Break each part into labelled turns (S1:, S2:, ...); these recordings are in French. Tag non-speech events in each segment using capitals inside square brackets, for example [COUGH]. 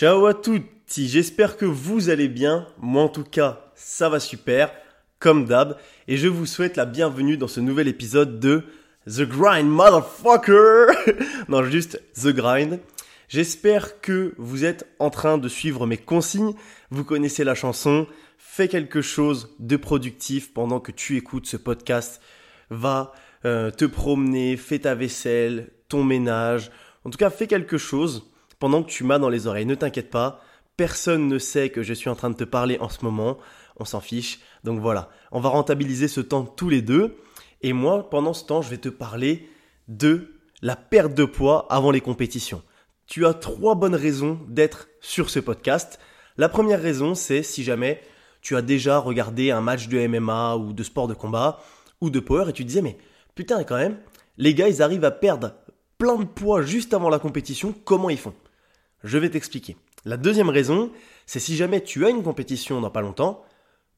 S1: Ciao à tutti, j'espère que vous allez bien. Moi en tout cas, ça va super, comme d'hab. Et je vous souhaite la bienvenue dans ce nouvel épisode de The Grind Motherfucker. [LAUGHS] non, juste The Grind. J'espère que vous êtes en train de suivre mes consignes. Vous connaissez la chanson. Fais quelque chose de productif pendant que tu écoutes ce podcast. Va euh, te promener, fais ta vaisselle, ton ménage. En tout cas, fais quelque chose pendant que tu m'as dans les oreilles. Ne t'inquiète pas, personne ne sait que je suis en train de te parler en ce moment. On s'en fiche. Donc voilà, on va rentabiliser ce temps tous les deux. Et moi, pendant ce temps, je vais te parler de la perte de poids avant les compétitions. Tu as trois bonnes raisons d'être sur ce podcast. La première raison, c'est si jamais tu as déjà regardé un match de MMA ou de sport de combat ou de power et tu te disais mais putain quand même, les gars ils arrivent à perdre plein de poids juste avant la compétition, comment ils font? Je vais t'expliquer. La deuxième raison, c'est si jamais tu as une compétition dans pas longtemps,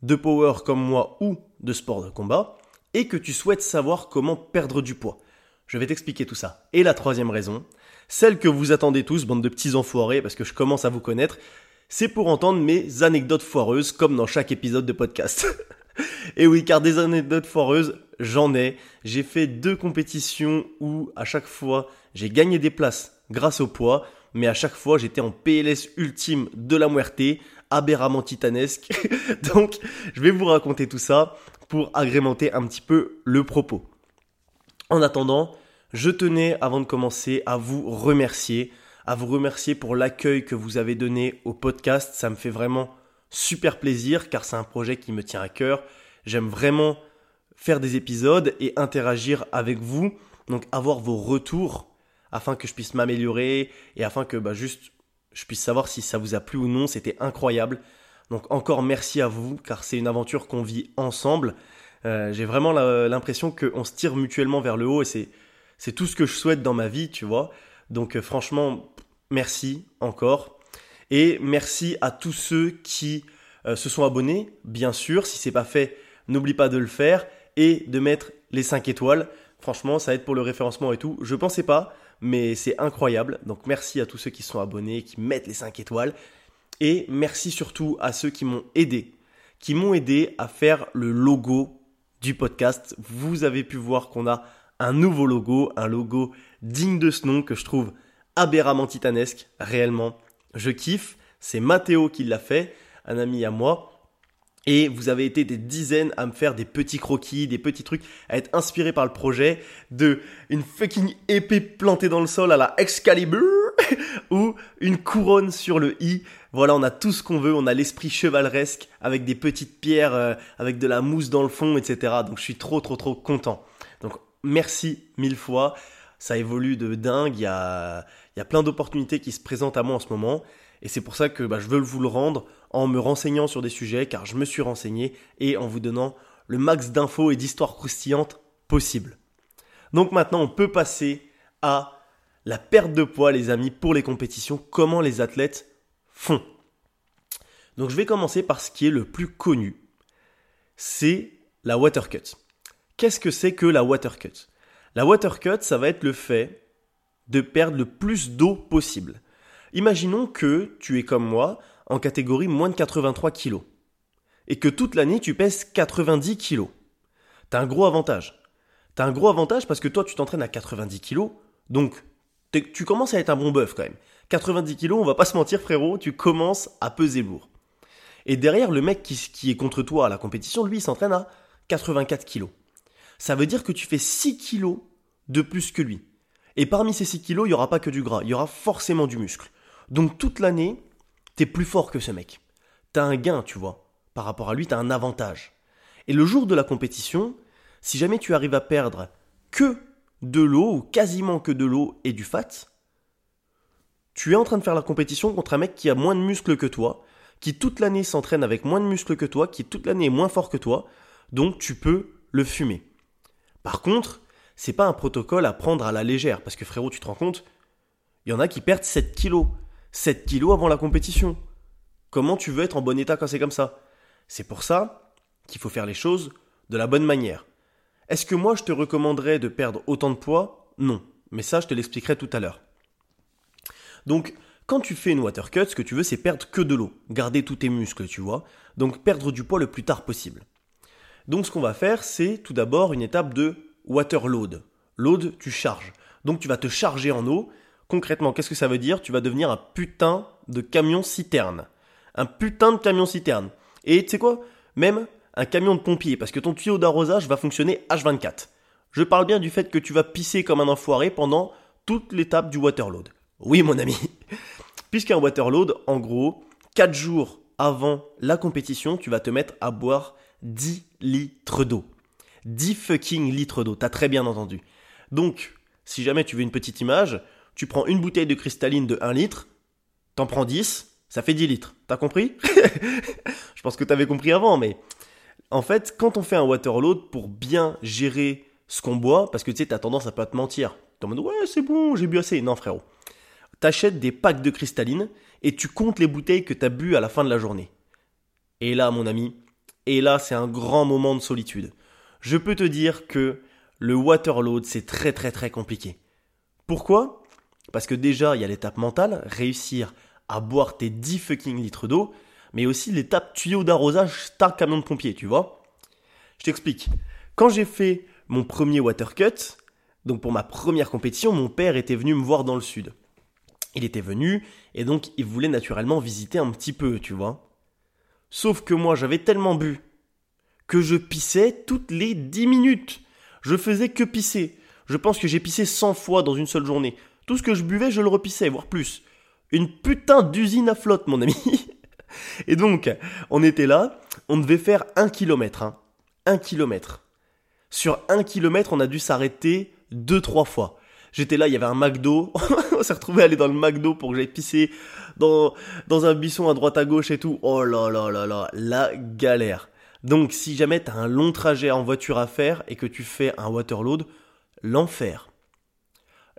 S1: de power comme moi ou de sport de combat, et que tu souhaites savoir comment perdre du poids. Je vais t'expliquer tout ça. Et la troisième raison, celle que vous attendez tous, bande de petits enfoirés, parce que je commence à vous connaître, c'est pour entendre mes anecdotes foireuses, comme dans chaque épisode de podcast. [LAUGHS] et oui, car des anecdotes foireuses, j'en ai. J'ai fait deux compétitions où, à chaque fois, j'ai gagné des places grâce au poids mais à chaque fois j'étais en PLS ultime de la muerte, aberramment titanesque. [LAUGHS] Donc je vais vous raconter tout ça pour agrémenter un petit peu le propos. En attendant, je tenais avant de commencer à vous remercier, à vous remercier pour l'accueil que vous avez donné au podcast. Ça me fait vraiment super plaisir car c'est un projet qui me tient à cœur. J'aime vraiment faire des épisodes et interagir avec vous. Donc avoir vos retours afin que je puisse m'améliorer et afin que bah, juste je puisse savoir si ça vous a plu ou non. C'était incroyable. Donc encore merci à vous car c'est une aventure qu'on vit ensemble. Euh, j'ai vraiment l'impression qu'on se tire mutuellement vers le haut et c'est c'est tout ce que je souhaite dans ma vie, tu vois. Donc euh, franchement, merci encore. Et merci à tous ceux qui euh, se sont abonnés, bien sûr. Si c'est pas fait, n'oublie pas de le faire et de mettre les 5 étoiles. Franchement, ça aide pour le référencement et tout. Je pensais pas, mais c'est incroyable. Donc merci à tous ceux qui sont abonnés, qui mettent les 5 étoiles. Et merci surtout à ceux qui m'ont aidé, qui m'ont aidé à faire le logo du podcast. Vous avez pu voir qu'on a un nouveau logo, un logo digne de ce nom que je trouve aberramment titanesque, réellement. Je kiffe, c'est Mathéo qui l'a fait, un ami à moi. Et vous avez été des dizaines à me faire des petits croquis, des petits trucs, à être inspiré par le projet de une fucking épée plantée dans le sol à la Excalibur [LAUGHS] ou une couronne sur le i. Voilà, on a tout ce qu'on veut, on a l'esprit chevaleresque avec des petites pierres, euh, avec de la mousse dans le fond, etc. Donc je suis trop trop trop content. Donc merci mille fois. Ça évolue de dingue, il y a, il y a plein d'opportunités qui se présentent à moi en ce moment. Et c'est pour ça que bah, je veux vous le rendre en me renseignant sur des sujets, car je me suis renseigné, et en vous donnant le max d'infos et d'histoires croustillantes possible. Donc maintenant, on peut passer à la perte de poids, les amis, pour les compétitions, comment les athlètes font. Donc je vais commencer par ce qui est le plus connu, c'est la water cut. Qu'est-ce que c'est que la water cut? La water cut, ça va être le fait de perdre le plus d'eau possible. Imaginons que tu es comme moi en catégorie moins de 83 kg et que toute l'année tu pèses 90 kg. T'as un gros avantage. T'as un gros avantage parce que toi tu t'entraînes à 90 kg, donc tu commences à être un bon bœuf quand même. 90 kg, on va pas se mentir frérot, tu commences à peser lourd. Et derrière le mec qui, est contre toi à la compétition, lui il s'entraîne à 84 kg. Ça veut dire que tu fais 6 kg de plus que lui. Et parmi ces 6 kg, il n'y aura pas que du gras, il y aura forcément du muscle. Donc toute l'année, t'es plus fort que ce mec. T'as un gain, tu vois. Par rapport à lui, t'as un avantage. Et le jour de la compétition, si jamais tu arrives à perdre que de l'eau, ou quasiment que de l'eau et du fat, tu es en train de faire la compétition contre un mec qui a moins de muscles que toi, qui toute l'année s'entraîne avec moins de muscles que toi, qui toute l'année est moins fort que toi, donc tu peux le fumer. Par contre, c'est pas un protocole à prendre à la légère, parce que frérot, tu te rends compte, il y en a qui perdent 7 kilos, 7 kilos avant la compétition. Comment tu veux être en bon état quand c'est comme ça? C'est pour ça qu'il faut faire les choses de la bonne manière. Est-ce que moi je te recommanderais de perdre autant de poids? Non, mais ça je te l'expliquerai tout à l'heure. Donc, Quand tu fais une water cut, ce que tu veux, c'est perdre que de l'eau, garder tous tes muscles, tu vois. Donc perdre du poids le plus tard possible. Donc ce qu'on va faire, c'est tout d'abord une étape de water load. Load, tu charges. Donc tu vas te charger en eau. Concrètement, qu'est-ce que ça veut dire? Tu vas devenir un putain de camion citerne. Un putain de camion citerne. Et tu sais quoi? Même un camion de pompier, parce que ton tuyau d'arrosage va fonctionner H24. Je parle bien du fait que tu vas pisser comme un enfoiré pendant toute l'étape du waterload. Oui mon ami. [LAUGHS] Puisqu'un waterload, en gros, 4 jours avant la compétition, tu vas te mettre à boire 10 litres d'eau. 10 fucking litres d'eau, t'as très bien entendu. Donc, si jamais tu veux une petite image, tu prends une bouteille de cristalline de 1 litre, t'en prends 10, ça fait 10 litres. T'as compris? [LAUGHS] Je pense que t'avais compris avant, mais en fait, quand on fait un waterload pour bien gérer ce qu'on boit, parce que tu sais, t'as tendance à pas te mentir. T'es en mode ouais, c'est bon, j'ai bu assez. Non, frérot. T'achètes des packs de cristalline et tu comptes les bouteilles que t'as bu à la fin de la journée. Et là, mon ami, et là, c'est un grand moment de solitude. Je peux te dire que le waterload, c'est très très très compliqué. Pourquoi? Parce que déjà, il y a l'étape mentale, réussir à boire tes 10 fucking litres d'eau, mais aussi l'étape tuyau d'arrosage, ta camion de pompier, tu vois Je t'explique. Quand j'ai fait mon premier water cut, donc pour ma première compétition, mon père était venu me voir dans le sud. Il était venu et donc il voulait naturellement visiter un petit peu, tu vois. Sauf que moi j'avais tellement bu que je pissais toutes les 10 minutes. Je faisais que pisser. Je pense que j'ai pissé 100 fois dans une seule journée. Tout ce que je buvais, je le repissais, voire plus. Une putain d'usine à flotte, mon ami. [LAUGHS] Et donc, on était là, on devait faire un kilomètre. Hein. Un kilomètre. Sur un kilomètre, on a dû s'arrêter deux, trois fois. J'étais là, il y avait un McDo. [LAUGHS] on s'est retrouvé à aller dans le McDo pour que j'aille pisser dans, dans un buisson à droite à gauche et tout. Oh là là là là, la galère. Donc si jamais t'as un long trajet en voiture à faire et que tu fais un waterload, l'enfer.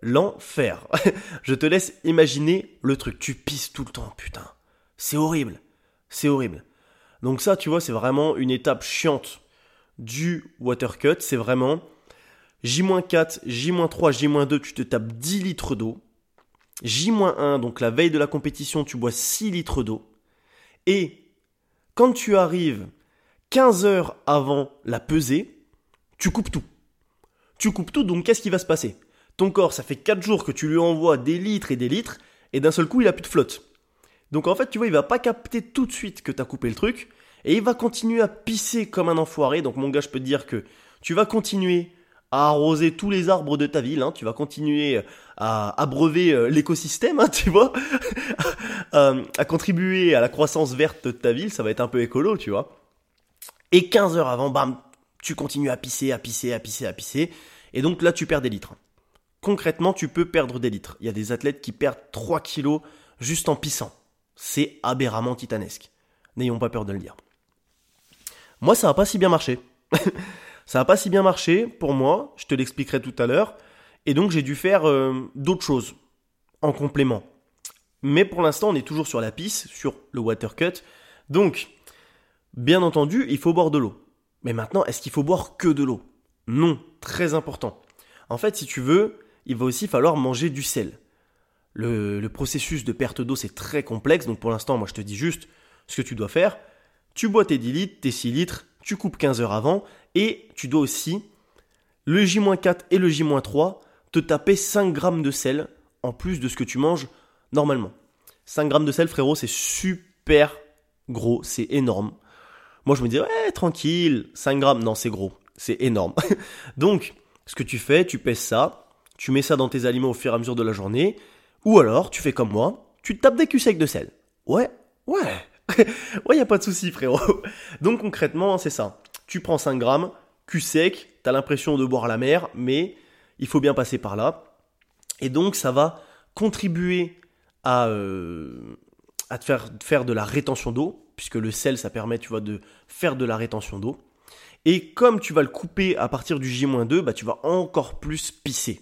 S1: L'enfer. [LAUGHS] Je te laisse imaginer le truc. Tu pisses tout le temps, putain. C'est horrible. C'est horrible. Donc ça, tu vois, c'est vraiment une étape chiante du water cut, c'est vraiment J-4, J-3, J-2, tu te tapes 10 litres d'eau. J-1, donc la veille de la compétition, tu bois 6 litres d'eau. Et quand tu arrives 15 heures avant la pesée, tu coupes tout. Tu coupes tout, donc qu'est-ce qui va se passer? Ton corps, ça fait 4 jours que tu lui envoies des litres et des litres, et d'un seul coup, il a plus de flotte. Donc en fait, tu vois, il va pas capter tout de suite que tu as coupé le truc, et il va continuer à pisser comme un enfoiré. Donc mon gars, je peux te dire que tu vas continuer à arroser tous les arbres de ta ville, hein. tu vas continuer à abreuver euh, l'écosystème, hein, [LAUGHS] tu vois, [LAUGHS] à contribuer à la croissance verte de ta ville, ça va être un peu écolo, tu vois. Et 15 heures avant, bam, tu continues à pisser, à pisser, à pisser, à pisser, et donc là tu perds des litres. Concrètement, tu peux perdre des litres. Il y a des athlètes qui perdent 3 kilos juste en pissant. C'est aberrament titanesque. N'ayons pas peur de le dire. Moi, ça n'a pas si bien marché. [LAUGHS] ça n'a pas si bien marché pour moi, je te l'expliquerai tout à l'heure. Et donc, j'ai dû faire euh, d'autres choses en complément. Mais pour l'instant, on est toujours sur la piste, sur le water cut. Donc, bien entendu, il faut boire de l'eau. Mais maintenant, est-ce qu'il faut boire que de l'eau? Non, très important. En fait, si tu veux, il va aussi falloir manger du sel. Le, processus de perte d'eau, c'est très complexe. Donc pour l'instant, moi, je te dis juste ce que tu dois faire. Tu bois tes 10 litres, tes 6 litres, tu coupes 15 heures avant, et tu dois aussi, le J-4 et le J-3, te taper 5 grammes de sel en plus de ce que tu manges normalement. 5 grammes de sel, frérot, c'est super gros, c'est énorme. Moi, je me dis, ouais, tranquille, 5 grammes, non, c'est gros, c'est énorme. [LAUGHS] Donc, ce que tu fais, tu pèses ça, tu mets ça dans tes aliments au fur et à mesure de la journée, ou alors, tu fais comme moi, tu tapes des culs secs de sel. Ouais, ouais, [LAUGHS] ouais, y a pas de souci, frérot. Donc concrètement, c'est ça. Tu prends 5 grammes, cul sec, t'as l'impression de boire la mer, mais il faut bien passer par là. Et donc ça va contribuer à, euh, te faire, faire de la rétention d'eau, puisque le sel, ça permet, tu vois, de faire de la rétention d'eau. Et comme tu vas le couper à partir du J-2, bah, tu vas encore plus pisser.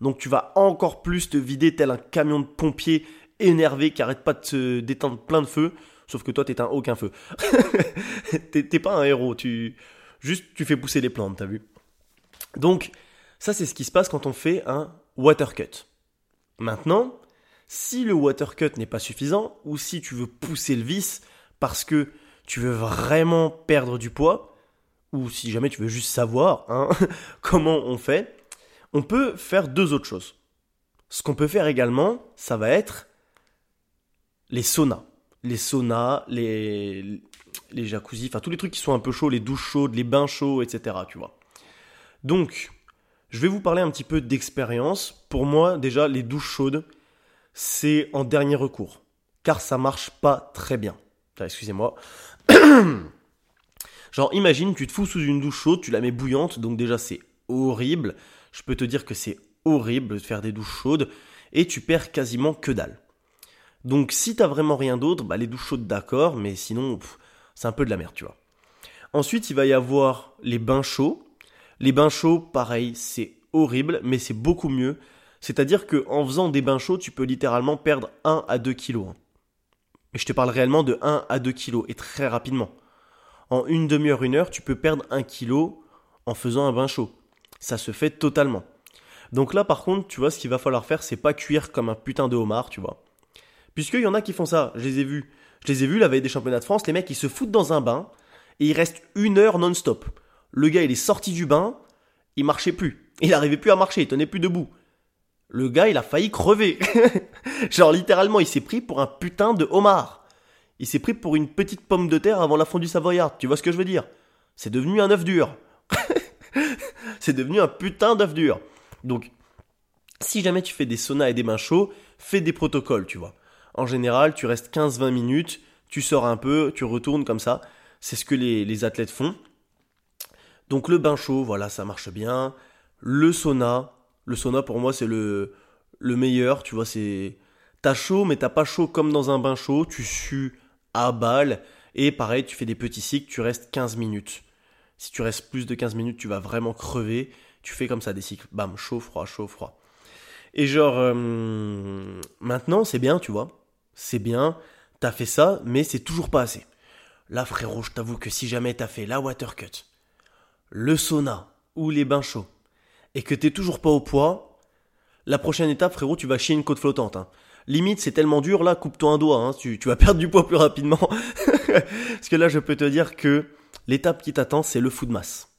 S1: Donc tu vas encore plus te vider tel un camion de pompiers énervé qui arrête pas de se détendre plein de feu. Sauf que toi, un aucun feu. [LAUGHS] t'es pas un héros. Tu juste tu fais pousser les plantes, t'as vu. Donc ça, c'est ce qui se passe quand on fait un water cut. Maintenant, Si le water cut n'est pas suffisant, ou si tu veux pousser le vice parce que tu veux vraiment perdre du poids, ou si jamais tu veux juste savoir hein, [LAUGHS] comment on fait, on peut faire deux autres choses. Ce qu'on peut faire également, ça va être les saunas. Les saunas, les, les jacuzzi, enfin tous les trucs qui sont un peu chauds, les douches chaudes, les bains chauds, etc. Donc, je vais vous parler un petit peu d'expérience. Pour moi, déjà, les douches chaudes, c'est en dernier recours. Car ça marche pas très bien. Excusez-moi. [COUGHS] Genre, imagine, tu te fous sous une douche chaude, tu la mets bouillante, donc déjà c'est horrible. Je peux te dire que c'est horrible de faire des douches chaudes, et tu perds quasiment que dalle. Donc si t'as vraiment rien d'autre, bah les douches chaudes d'accord, mais sinon c'est un peu de la merde, tu vois. Ensuite, il va y avoir les bains chauds. Les bains chauds, pareil, c'est horrible, mais c'est beaucoup mieux. C'est-à-dire que en faisant des bains chauds, tu peux littéralement perdre 1 à 2 kilos. Hein. Et je te parle réellement de 1 à 2 kilos, et très rapidement. En une demi-heure, une heure, tu peux perdre 1 kilo en faisant un bain chaud. Ça se fait totalement. Donc là, par contre, tu vois, ce qu'il va falloir faire, c'est pas cuire comme un putain de homard, tu vois. Puisqu'il y en a qui font ça, je les ai vus. Je les ai vus la veille des championnats de France, les mecs ils se foutent dans un bain et ils restent une heure non-stop. Le gars il est sorti du bain, il marchait plus. Il n'arrivait plus à marcher, il tenait plus debout. Le gars il a failli crever. [LAUGHS] Genre littéralement il s'est pris pour un putain de homard. Il s'est pris pour une petite pomme de terre avant la fondue savoyarde, tu vois ce que je veux dire C'est devenu un œuf dur. C'est devenu un putain d'œuf dur. Donc, si jamais tu fais des saunas et des bains chauds, fais des protocoles, tu vois. En général, tu restes 15-20 minutes, tu sors un peu, tu retournes comme ça. C'est ce que les, athlètes font. Donc le bain chaud, voilà, ça marche bien. Le sauna, le sauna pour moi c'est le, le meilleur, tu vois, c'est... T'as chaud mais t'as pas chaud comme dans un bain chaud, tu sues à balle. Et pareil, tu fais des petits cycles, tu restes 15 minutes. Si tu restes plus de 15 minutes, tu vas vraiment crever. Tu fais comme ça des cycles, bam, chaud, froid, chaud, froid. Et genre, euh, maintenant c'est bien, tu vois c'est bien, t'as fait ça, mais c'est toujours pas assez. Là, frérot, je t'avoue que si jamais t'as fait la water cut, le sauna ou les bains chauds, et que t'es toujours pas au poids, la prochaine étape, frérot, tu vas chier une côte flottante. Hein. Limite, c'est tellement dur, là, coupe-toi un doigt, hein. tu, tu vas perdre du poids plus rapidement. [LAUGHS] Parce que là, je peux te dire que l'étape qui t'attend, c'est le food mass.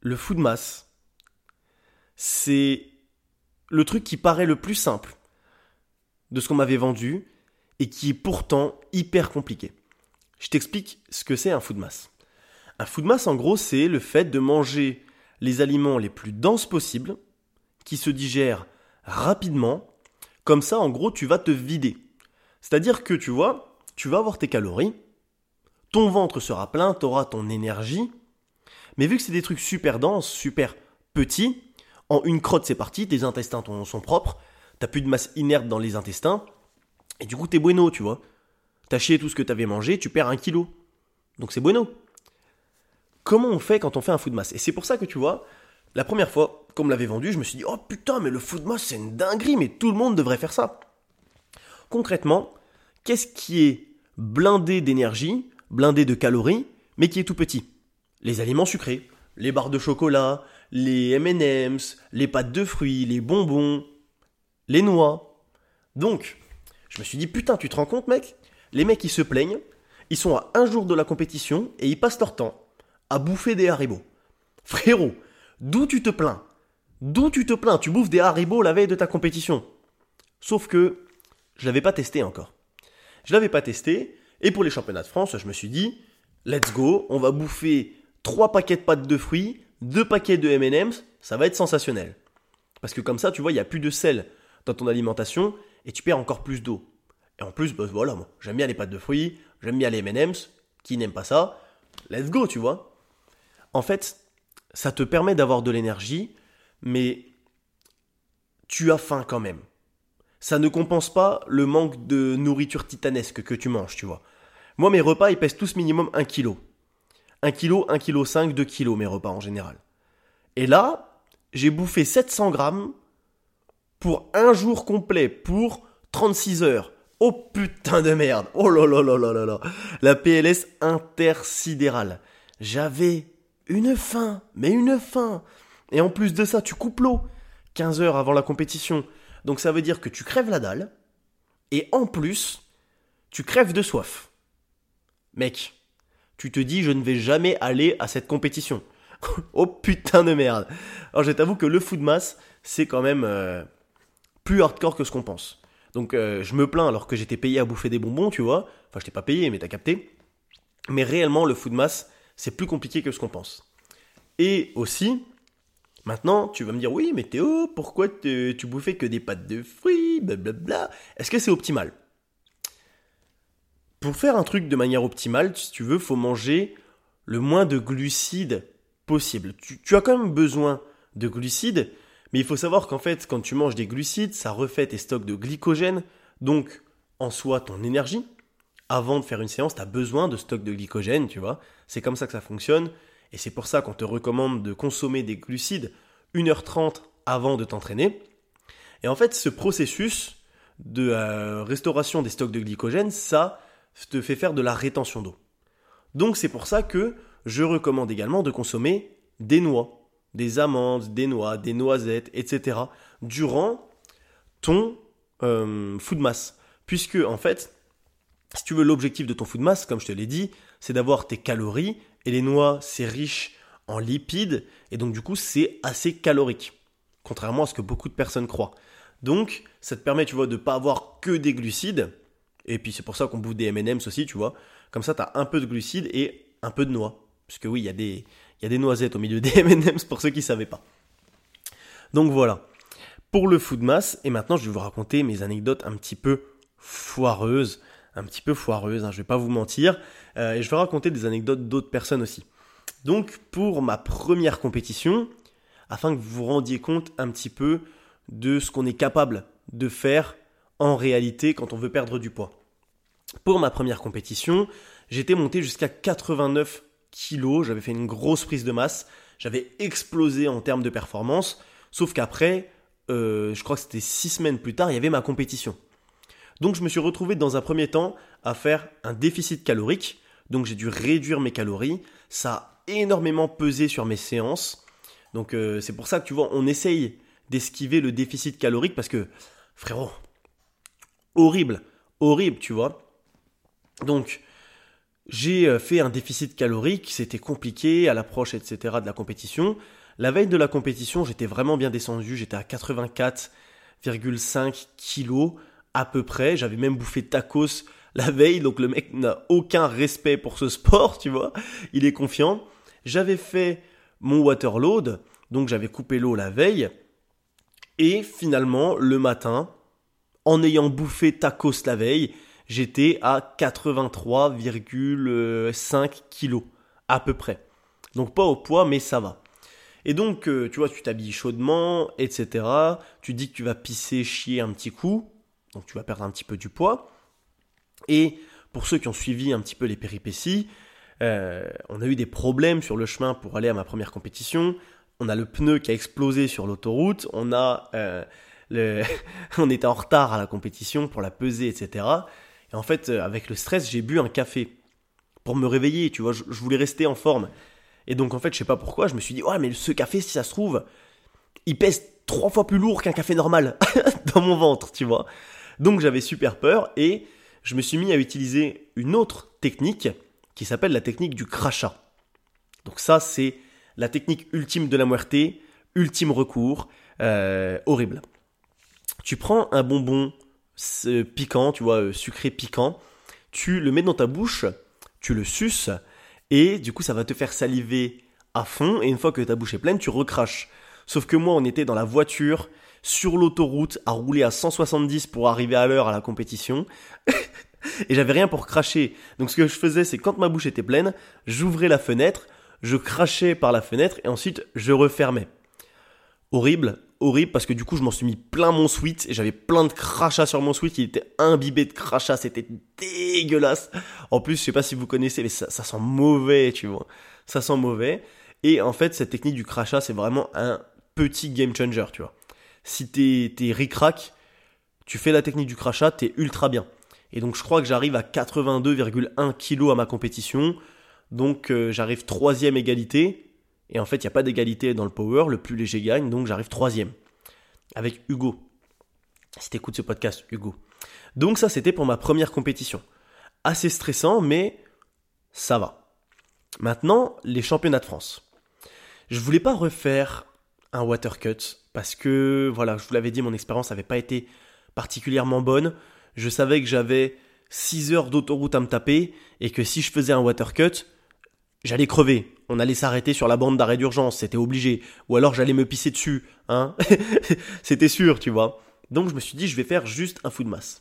S1: Le food mass, c'est le truc qui paraît le plus simple de ce qu'on m'avait vendu et qui est pourtant hyper compliqué. Je t'explique ce que c'est un food mass. Un food mass, en gros, c'est le fait de manger les aliments les plus denses possibles, qui se digèrent rapidement. Comme ça, en gros, tu vas te vider. C'est-à-dire que, tu vois, tu vas avoir tes calories, ton ventre sera plein, tu ton énergie, mais vu que c'est des trucs super denses, super petits, en une crotte c'est parti, tes intestins sont propres, t'as plus de masse inerte dans les intestins, et du coup t'es bueno, tu vois. T'as chié tout ce que t'avais mangé, tu perds un kilo. Donc c'est bueno. Comment on fait quand on fait un food mass? Et c'est pour ça que tu vois, la première fois qu'on me l'avait vendu, je me suis dit, oh putain, mais le food mass c'est une dinguerie, mais tout le monde devrait faire ça. Concrètement, qu'est-ce qui est blindé d'énergie, blindé de calories, mais qui est tout petit Les aliments sucrés, les barres de chocolat, les M&M's, les pâtes de fruits, les bonbons, les noix. Donc, je me suis dit, putain, tu te rends compte, mec? Les mecs, ils se plaignent, ils sont à un jour de la compétition et ils passent leur temps à bouffer des haribots. Frérot, d'où tu te plains? D'où tu te plains? Tu bouffes des haribots la veille de ta compétition. Sauf que je l'avais pas testé encore. Je l'avais pas testé, et pour les championnats de France, je me suis dit, let's go, on va bouffer trois paquets de pâtes de fruits, deux paquets de M&M's, ça va être sensationnel. Parce que comme ça, tu vois, il n'y a plus de sel dans ton alimentation et tu perds encore plus d'eau. Et en plus, bah, voilà, moi, j'aime bien les pâtes de fruits, j'aime bien les M&M's, qui n'aime pas ça Let's go, tu vois. En fait, ça te permet d'avoir de l'énergie, mais tu as faim quand même. Ça ne compense pas le manque de nourriture titanesque que tu manges, tu vois. Moi, mes repas, ils pèsent tous minimum 1 kg. 1 kg, 1 kg 5, 2 kg mes repas en général. Et là, j'ai bouffé 700 grammes pour un jour complet, pour 36 heures. Oh putain de merde. Oh là là là là là là. La PLS intersidérale. J'avais une faim, mais une faim. Et en plus de ça, tu coupes l'eau. 15 heures avant la compétition. Donc ça veut dire que tu crèves la dalle. et en plus, tu crèves de soif. Mec, tu te dis je ne vais jamais aller à cette compétition. [LAUGHS] oh putain de merde. Alors je t'avoue que le food mass, c'est quand même euh, plus hardcore que ce qu'on pense. Donc euh, je me plains alors que j'étais payé à bouffer des bonbons, tu vois. Enfin, je t'ai pas payé, mais t'as capté. Mais réellement, le food mass, c'est plus compliqué que ce qu'on pense. Et aussi, maintenant, tu vas me dire, oui, mais Théo, pourquoi tu bouffais que des pâtes de fruits, blablabla Est-ce que c'est optimal? Pour faire un truc de manière optimale, si tu veux, faut manger le moins de glucides possible. Tu, as quand même besoin de glucides, mais il faut savoir qu'en fait, quand tu manges des glucides, ça refait tes stocks de glycogène, donc en soi ton énergie. Avant de faire une séance, tu as besoin de stocks de glycogène, tu vois. C'est comme ça que ça fonctionne. Et c'est pour ça qu'on te recommande de consommer des glucides 1h30 avant de t'entraîner. Et en fait, ce processus de euh, restauration des stocks de glycogène, ça te fait faire de la rétention d'eau. Donc c'est pour ça que je recommande également de consommer des noix, des amandes, des noix, des noisettes, etc. durant ton euh, food mass. Puisque en fait, si tu veux l'objectif de ton food mass, comme je te l'ai dit, c'est d'avoir tes calories et les noix, c'est riche en lipides et donc du coup, c'est assez calorique. Contrairement à ce que beaucoup de personnes croient. Donc, ça te permet, tu vois, de ne pas avoir que des glucides. Et puis, c'est pour ça qu'on bouffe des M&M's aussi, tu vois. Comme ça, tu as un peu de glucides et un peu de noix. Parce que oui, il y, a des, y a des noisettes au milieu [LAUGHS] des M&M's pour ceux qui ne savaient pas. Donc voilà. Pour le food mass, et maintenant je vais vous raconter mes anecdotes un petit peu foireuses. Un petit peu foireuses, hein, je vais pas vous mentir. Euh, et je vais raconter des anecdotes d'autres personnes aussi. Donc pour ma première compétition, afin que vous vous rendiez compte un petit peu de ce qu'on est capable de faire en réalité quand on veut perdre du poids. Pour ma première compétition, j'étais monté jusqu'à 89 kilos, j'avais fait une grosse prise de masse, j'avais explosé en termes de performance, sauf qu'après, euh, je crois que c'était six semaines plus tard, il y avait ma compétition. Donc je me suis retrouvé dans un premier temps à faire un déficit calorique, donc j'ai dû réduire mes calories, ça a énormément pesé sur mes séances, donc euh, c'est pour ça que tu vois, on essaye d'esquiver le déficit calorique parce que, frérot, horrible, horrible, tu vois. Donc, j'ai euh, fait un déficit calorique, c'était compliqué à l'approche, etc. de la compétition. La veille de la compétition, j'étais vraiment bien descendu, j'étais à 84,5 kilos à peu près. J'avais même bouffé tacos la veille, donc le mec n'a aucun respect pour ce sport, tu vois. Il est confiant. J'avais fait mon waterload, donc j'avais coupé l'eau la veille. Et finalement, le matin, en ayant bouffé tacos la veille, j'étais à 83,5 kilos à peu près. Donc pas au poids, mais ça va. Et donc, euh, tu vois, tu t'habilles chaudement, etc. Tu dis que tu vas pisser, chier un petit coup. Donc tu vas perdre un petit peu du poids. Et pour ceux qui ont suivi un petit peu les péripéties, euh, on a eu des problèmes sur le chemin pour aller à ma première compétition. On a le pneu qui a explosé sur l'autoroute. On a euh, [LAUGHS] on était en retard à la compétition pour la peser, etc. Et en fait, euh, avec le stress, j'ai bu un café pour me réveiller, tu vois, je, voulais rester en forme. Et donc, en fait, je sais pas pourquoi, je me suis dit, ouais, mais ce café, si ça se trouve, il pèse trois fois plus lourd qu'un café normal [LAUGHS] dans mon ventre, tu vois. Donc, j'avais super peur et je me suis mis à utiliser une autre technique qui s'appelle la technique du crachat. Donc, ça, c'est la technique ultime de la muerte, ultime recours, euh, horrible. Tu prends un bonbon piquant, tu vois, euh, sucré piquant, tu le mets dans ta bouche, tu le suces, et du coup ça va te faire saliver à fond, et une fois que ta bouche est pleine, tu recraches. Sauf que moi, on était dans la voiture, sur l'autoroute, à rouler à 170 pour arriver à l'heure à la compétition. [LAUGHS] et j'avais rien pour cracher. Donc ce que je faisais, c'est quand ma bouche était pleine, j'ouvrais la fenêtre, je crachais par la fenêtre et ensuite je refermais. Horrible, horrible parce que du coup je m'en suis mis plein mon sweat et j'avais plein de crachats sur mon sweat, il était imbibé de crachats, c'était dégueulasse. En plus, je sais pas si vous connaissez, mais ça, sent mauvais, tu vois. Ça sent mauvais. Et en fait, cette technique du crachat, c'est vraiment un petit game changer, tu vois. Si t'es, t'es ric-rac, tu fais la technique du crachat, t'es ultra bien. Et donc je crois que j'arrive à 82,1 kg à ma compétition. Donc euh, j'arrive troisième égalité. Et en fait, il n'y a pas d'égalité dans le power, le plus léger gagne, donc j'arrive troisième. Avec Hugo. Si écoutes ce podcast, Hugo. Donc ça, c'était pour ma première compétition. Assez stressant, mais ça va. Maintenant, les championnats de France. Je voulais pas refaire un water cut parce que, voilà, je vous l'avais dit, mon expérience n'avait pas été particulièrement bonne. Je savais que j'avais 6 heures d'autoroute à me taper et que si je faisais un water cut, j'allais crever. On allait s'arrêter sur la bande d'arrêt d'urgence, c'était obligé. Ou alors j'allais me pisser dessus, hein. [LAUGHS] c'était sûr, tu vois. Donc je me suis dit, je vais faire juste un foot de.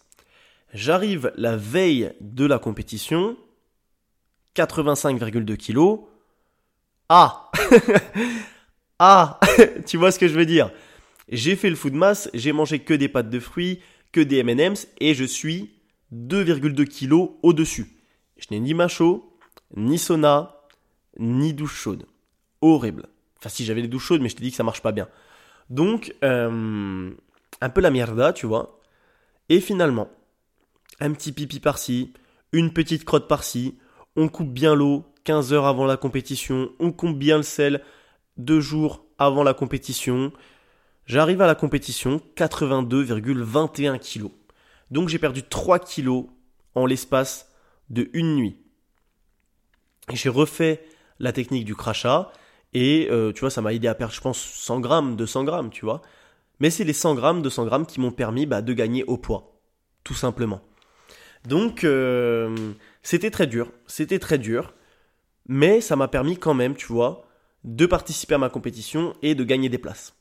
S1: J'arrive la veille de la compétition, 85,2 kg. Ah [LAUGHS] Ah [LAUGHS] Tu vois ce que je veux dire? J'ai fait le foot de j'ai mangé que des pâtes de fruits, que des M&M's et je suis 2,2 kg au-dessus. Je n'ai ni macho, ni sauna, ni douche chaude. Horrible. Enfin, si j'avais des douches chaudes, mais je te dis que ça marche pas bien. Donc, euh, un peu la mierda, tu vois. Et finalement, un petit pipi par-ci, une petite crotte par-ci, on coupe bien l'eau 15 heures avant la compétition, on coupe bien le sel deux jours avant la compétition. J'arrive à la compétition, 82,21 kg. Donc j'ai perdu 3 kg en l'espace de une nuit. J'ai refait la technique du crachat et euh, tu vois, ça m'a aidé à perdre, je pense, 100 grammes, 200 grammes, tu vois. Mais c'est les 100 grammes, 200 grammes qui m'ont permis bah, de gagner au poids, tout simplement. Donc euh, c'était très dur, c'était très dur, mais ça m'a permis quand même, tu vois, de participer à ma compétition et de gagner des places.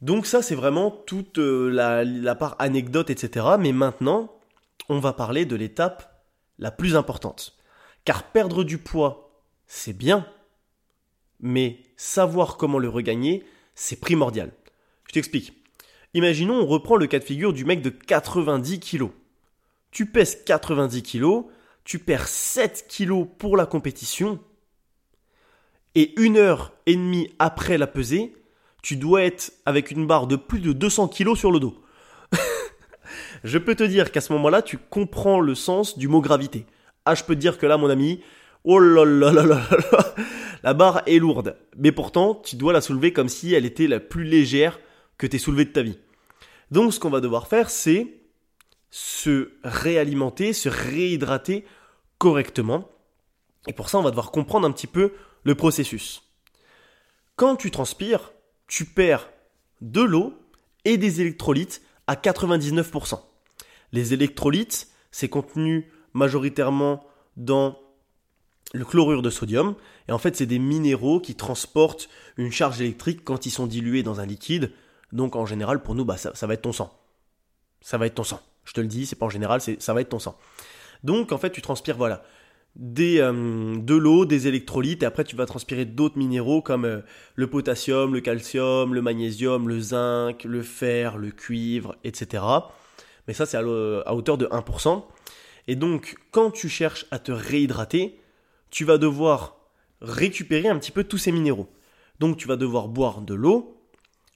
S1: Donc ça, c'est vraiment toute euh, la, part anecdote, etc. Mais maintenant, on va parler de l'étape la plus importante. Car perdre du poids, c'est bien, mais savoir comment le regagner, c'est primordial. Je t'explique. Imaginons, on reprend le cas de figure du mec de 90 kg. Tu pèses 90 kg, tu perds 7 kg pour la compétition, et une heure et demie après la pesée, tu dois être avec une barre de plus de 200 kg sur le dos. [LAUGHS] je peux te dire qu'à ce moment-là, tu comprends le sens du mot gravité. Ah, je peux te dire que là, mon ami, oh là là là là là, la barre est lourde. Mais pourtant, tu dois la soulever comme si elle était la plus légère que tu soulevée de ta vie. Donc, ce qu'on va devoir faire, c'est se réalimenter, se réhydrater correctement. Et pour ça, on va devoir comprendre un petit peu le processus. Quand tu transpires, tu perds de l'eau et des électrolytes à 99%. Les électrolytes, c'est contenu majoritairement dans le chlorure de sodium. Et en fait, c'est des minéraux qui transportent une charge électrique quand ils sont dilués dans un liquide. Donc en général, pour nous, bah, ça, va être ton sang. Ça va être ton sang. Je te le dis, c'est pas en général, ça va être ton sang. Donc en fait, tu transpires, voilà, des, euh, de l'eau, des électrolytes, et après tu vas transpirer d'autres minéraux comme euh, le potassium, le calcium, le magnésium, le zinc, le fer, le cuivre, etc. Mais ça c'est à, hauteur de 1%. Et donc quand tu cherches à te réhydrater, tu vas devoir récupérer un petit peu tous ces minéraux. Donc tu vas devoir boire de l'eau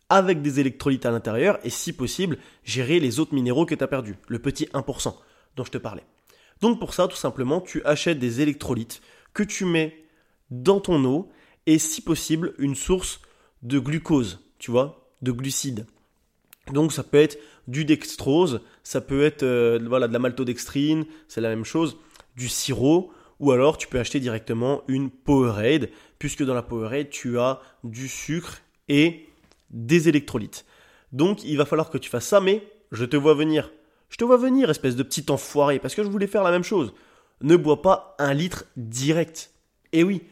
S1: avec des électrolytes à l'intérieur et si possible gérer les autres minéraux que tu as perdus, le petit 1% dont je te parlais. Donc pour ça, tout simplement, tu achètes des électrolytes que tu mets dans ton eau et si possible une source de glucose, tu vois, de glucides. Donc ça peut être du dextrose, ça peut être euh, de la maltodextrine, c'est la même chose, du sirop, ou alors tu peux acheter directement une Powerade, puisque dans la Powerade tu as du sucre et des électrolytes. Donc il va falloir que tu fasses ça, mais je te vois venir je te vois venir, espèce de petit enfoiré, parce que je voulais faire la même chose. Ne bois pas un litre direct. Eh oui.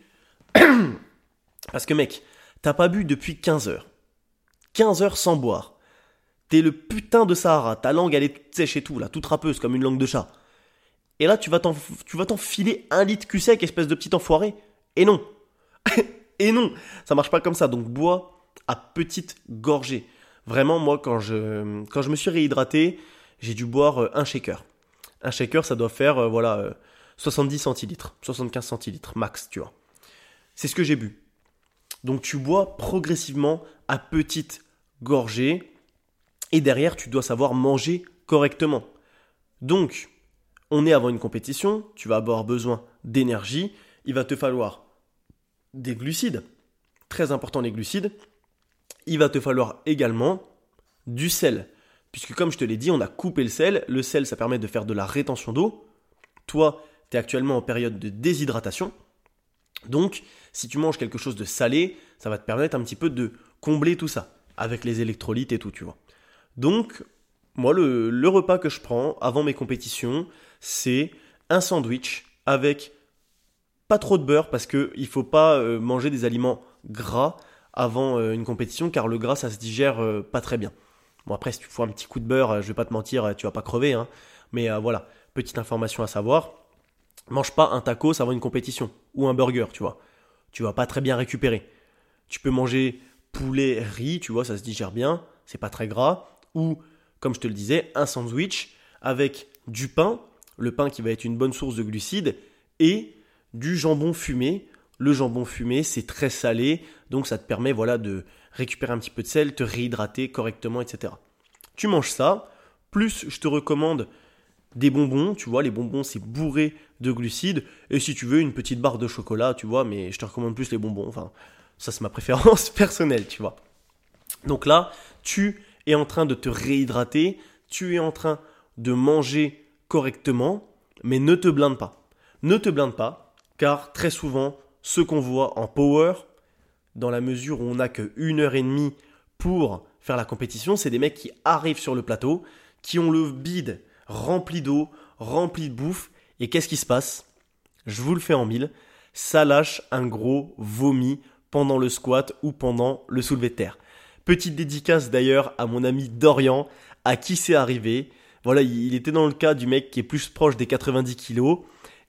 S1: [COUGHS] parce que mec, t'as pas bu depuis 15 heures. 15 heures sans boire. T'es le putain de Sahara, ta langue elle est sèche et tout, là, toute râpeuse comme une langue de chat. Et là, tu vas t'enfiler un litre cul sec, espèce de petit enfoiré. Et non. [LAUGHS] et non, ça marche pas comme ça. Donc bois à petite gorgée. Vraiment, moi, quand je, quand je me suis réhydraté, j'ai dû boire euh, un shaker. Un shaker, ça doit faire, euh, voilà, 70 euh, centilitres, 75 centilitres, max, tu vois. C'est ce que j'ai bu. Donc tu bois progressivement à petite gorgée, et derrière, tu dois savoir manger correctement. Donc, on est avant une compétition, tu vas avoir besoin d'énergie, il va te falloir des glucides, très important les glucides, il va te falloir également du sel Puisque comme je te l'ai dit, on a coupé le sel. Le sel, ça permet de faire de la rétention d'eau. Toi, tu es actuellement en période de déshydratation. Donc, si tu manges quelque chose de salé, ça va te permettre un petit peu de combler tout ça, avec les électrolytes et tout, tu vois. Donc, moi, le, repas que je prends avant mes compétitions, c'est un sandwich avec pas trop de beurre, parce qu'il ne faut pas euh, manger des aliments gras avant euh, une compétition, car le gras, ça se digère euh, pas très bien. Bon, après, si tu fous un petit coup de beurre, je vais pas te mentir, tu vas pas crever, hein. Mais voilà, petite information à savoir mange pas un tacos avant une compétition ou un burger, tu vois. Tu vas pas très bien récupérer. Tu peux manger poulet, riz, tu vois, ça se digère bien, c'est pas très gras. Ou, comme je te le disais, un sandwich avec du pain, le pain qui va être une bonne source de glucides, et du jambon fumé. Le jambon fumé, c'est très salé, donc ça te permet voilà, de récupérer un petit peu de sel, te réhydrater correctement, etc. Tu manges ça, plus je te recommande des bonbons, tu vois, les bonbons c'est bourré de glucides, et si tu veux une petite barre de chocolat, tu vois, mais je te recommande plus les bonbons, enfin, ça c'est ma préférence [LAUGHS] personnelle, tu vois. Donc là, tu es en train de te réhydrater, tu es en train de manger correctement, mais ne te blinde pas. Ne te blinde pas, car très souvent, ce qu'on voit en power, dans la mesure où on n'a que une heure et demie pour faire la compétition, c'est des mecs qui arrivent sur le plateau, qui ont le bide rempli d'eau, rempli de bouffe, et qu'est-ce qui se passe? Je vous le fais en mille, ça lâche un gros vomi pendant le squat ou pendant le soulevé de terre. Petite dédicace d'ailleurs à mon ami Dorian, à qui c'est arrivé. Voilà, il était dans le cas du mec qui est plus proche des 90 kilos.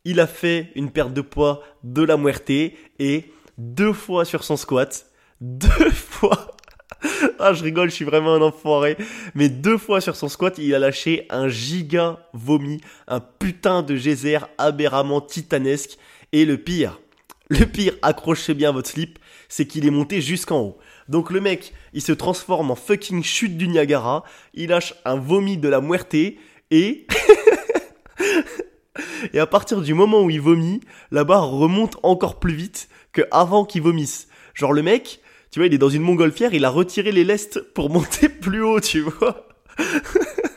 S1: Il a fait une perte de poids de la muerte et deux fois sur son squat, [LAUGHS] deux fois ah, je rigole, je suis vraiment un enfoiré. Mais deux fois sur son squat, il a lâché un giga vomi, un putain de geyser aberramment titanesque. Et le pire, le pire, accrochez bien votre slip, c'est qu'il est monté jusqu'en haut. Donc le mec, il se transforme en fucking chute du Niagara, il lâche un vomi de la muerte et... [LAUGHS] et à partir du moment où il vomit, la barre remonte encore plus vite que avant qu'il vomisse. Genre le mec, tu vois, il est dans une montgolfière, il a retiré les lestes pour monter [LAUGHS] plus haut, tu vois. [LAUGHS]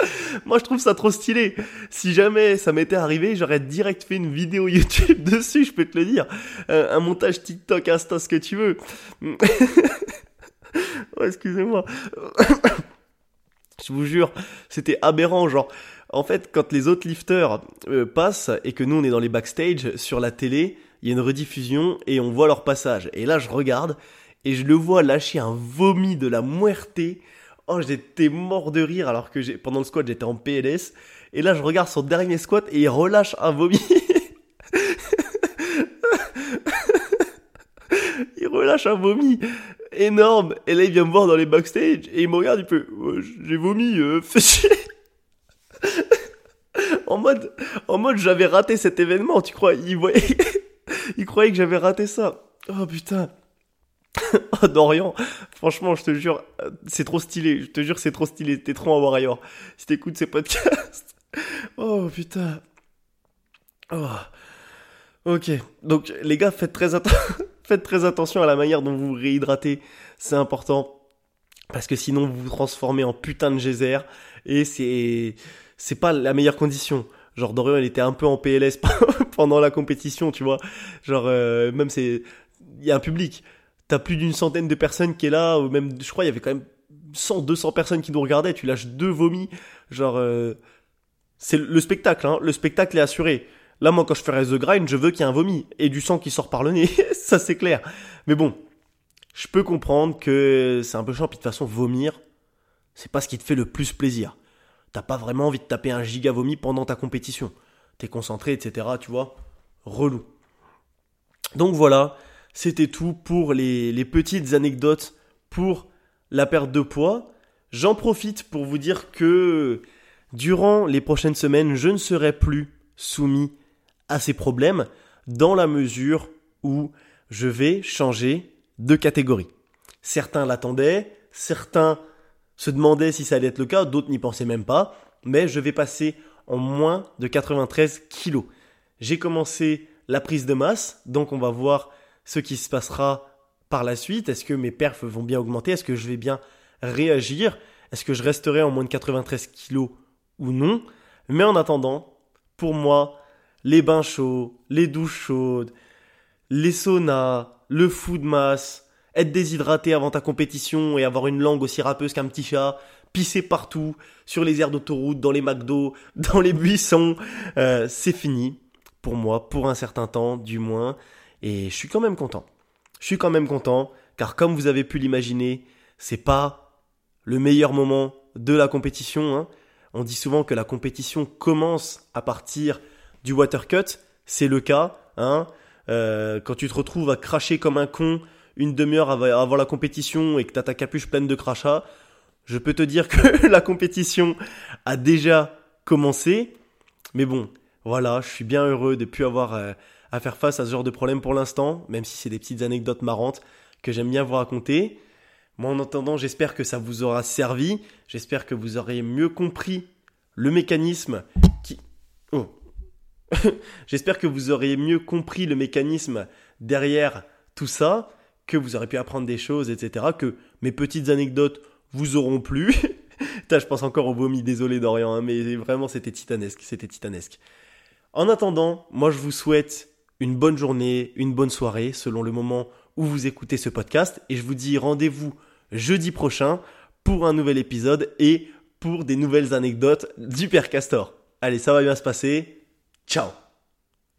S1: [LAUGHS] Moi, je trouve ça trop stylé. Si jamais ça m'était arrivé, j'aurais direct fait une vidéo [LAUGHS] YouTube dessus, je peux te le dire. un montage TikTok, Insta, ce que tu veux. [LAUGHS] oh, excusez-moi. [COUGHS] je vous jure, c'était aberrant, genre. En fait, quand les autres lifters euh, passent et que nous on est dans les backstage sur la télé, il y a une rediffusion et on voit leur passage. Et là, je regarde et je le vois lâcher un vomi de la muerte. Oh, j'étais mort de rire alors que pendant le squat, j'étais en PLS. Et là, je regarde son dernier squat et il relâche un vomi. [LAUGHS] il relâche un vomi énorme. Et là, il vient me voir dans les backstage et il me regarde, il peut, j'ai vomi, euh, [LAUGHS] en mode, en mode, j'avais raté cet événement, tu crois? Il voyait, [LAUGHS] il croyait que j'avais raté ça. Oh putain. [LAUGHS] oh Dorian, franchement, je te jure, c'est trop stylé. Je te jure, c'est trop stylé. T'es trop en warrior. Si t'écoutes ces podcasts. [LAUGHS] oh putain. Oh. Ok. Donc, les gars, [LAUGHS] faites très, attention à la manière dont vous vous réhydratez. C'est important. Parce que sinon, vous vous transformez en putain de geyser. Et c'est, c'est pas la meilleure condition. Genre Dorian, il était un peu en PLS pendant la compétition, tu vois. Genre euh, même c'est il y a un public. T'as plus d'une centaine de personnes qui est là ou même je crois il y avait quand même 100 200 personnes qui nous regardaient, tu lâches deux vomis, genre euh, c'est le spectacle hein, le spectacle est assuré. Là moi quand je ferai the grind, je veux qu'il y ait un vomi et du sang qui sort par le nez, [LAUGHS] ça c'est clair. Mais bon, je peux comprendre que c'est un peu chiant puis de toute façon vomir, c'est pas ce qui te fait le plus plaisir t'as pas vraiment envie de taper un giga vomi pendant ta compétition. T'es concentré, etc. Tu vois Relou. Donc voilà, c'était tout pour les, petites anecdotes pour la perte de poids. J'en profite pour vous dire que durant les prochaines semaines, je ne serai plus soumis à ces problèmes dans la mesure où je vais changer de catégorie. Certains l'attendaient, certains se demandaient si ça allait être le cas, d'autres n'y pensaient même pas, mais je vais passer en moins de 93 kilos. J'ai commencé la prise de masse, donc on va voir ce qui se passera par la suite. Est-ce que mes perfs vont bien augmenter? Est-ce que je vais bien réagir? Est-ce que je resterai en moins de 93 kilos ou non? Mais en attendant, pour moi, les bains chauds, les douches chaudes, les saunas, le food mass, être déshydraté avant ta compétition et avoir une langue aussi râpeuse qu'un petit chat, pisser partout, sur les aires d'autoroute, dans les McDo, [LAUGHS] dans les buissons, euh, c'est fini pour moi, pour un certain temps du moins, et je suis quand même content. Je suis quand même content, car comme vous avez pu l'imaginer, c'est pas le meilleur moment de la compétition. Hein. On dit souvent que la compétition commence à partir du water cut, c'est le cas. Hein. Euh, quand tu te retrouves à cracher comme un con une demi-heure avant la compétition et que tu as ta capuche pleine de crachats, je peux te dire que [LAUGHS] la compétition a déjà commencé. Mais bon, voilà, je suis bien heureux de plus avoir euh, à faire face à ce genre de problème pour l'instant, même si c'est des petites anecdotes marrantes que j'aime bien vous raconter. Moi, en attendant, j'espère que ça vous aura servi. J'espère que vous aurez mieux compris le mécanisme qui. Oh. [LAUGHS] j'espère que vous aurez mieux compris le mécanisme derrière tout ça, que vous aurez pu apprendre des choses, etc. Que mes petites anecdotes vous auront plu. [LAUGHS] je pense encore au vomi, désolé Dorian, hein, mais vraiment c'était titanesque, c'était titanesque. En attendant, moi je vous souhaite une bonne journée, une bonne soirée, selon le moment où vous écoutez ce podcast, et je vous dis rendez-vous jeudi prochain pour un nouvel épisode et pour des nouvelles anecdotes du Père Castor. Allez, ça va bien se passer. Ciao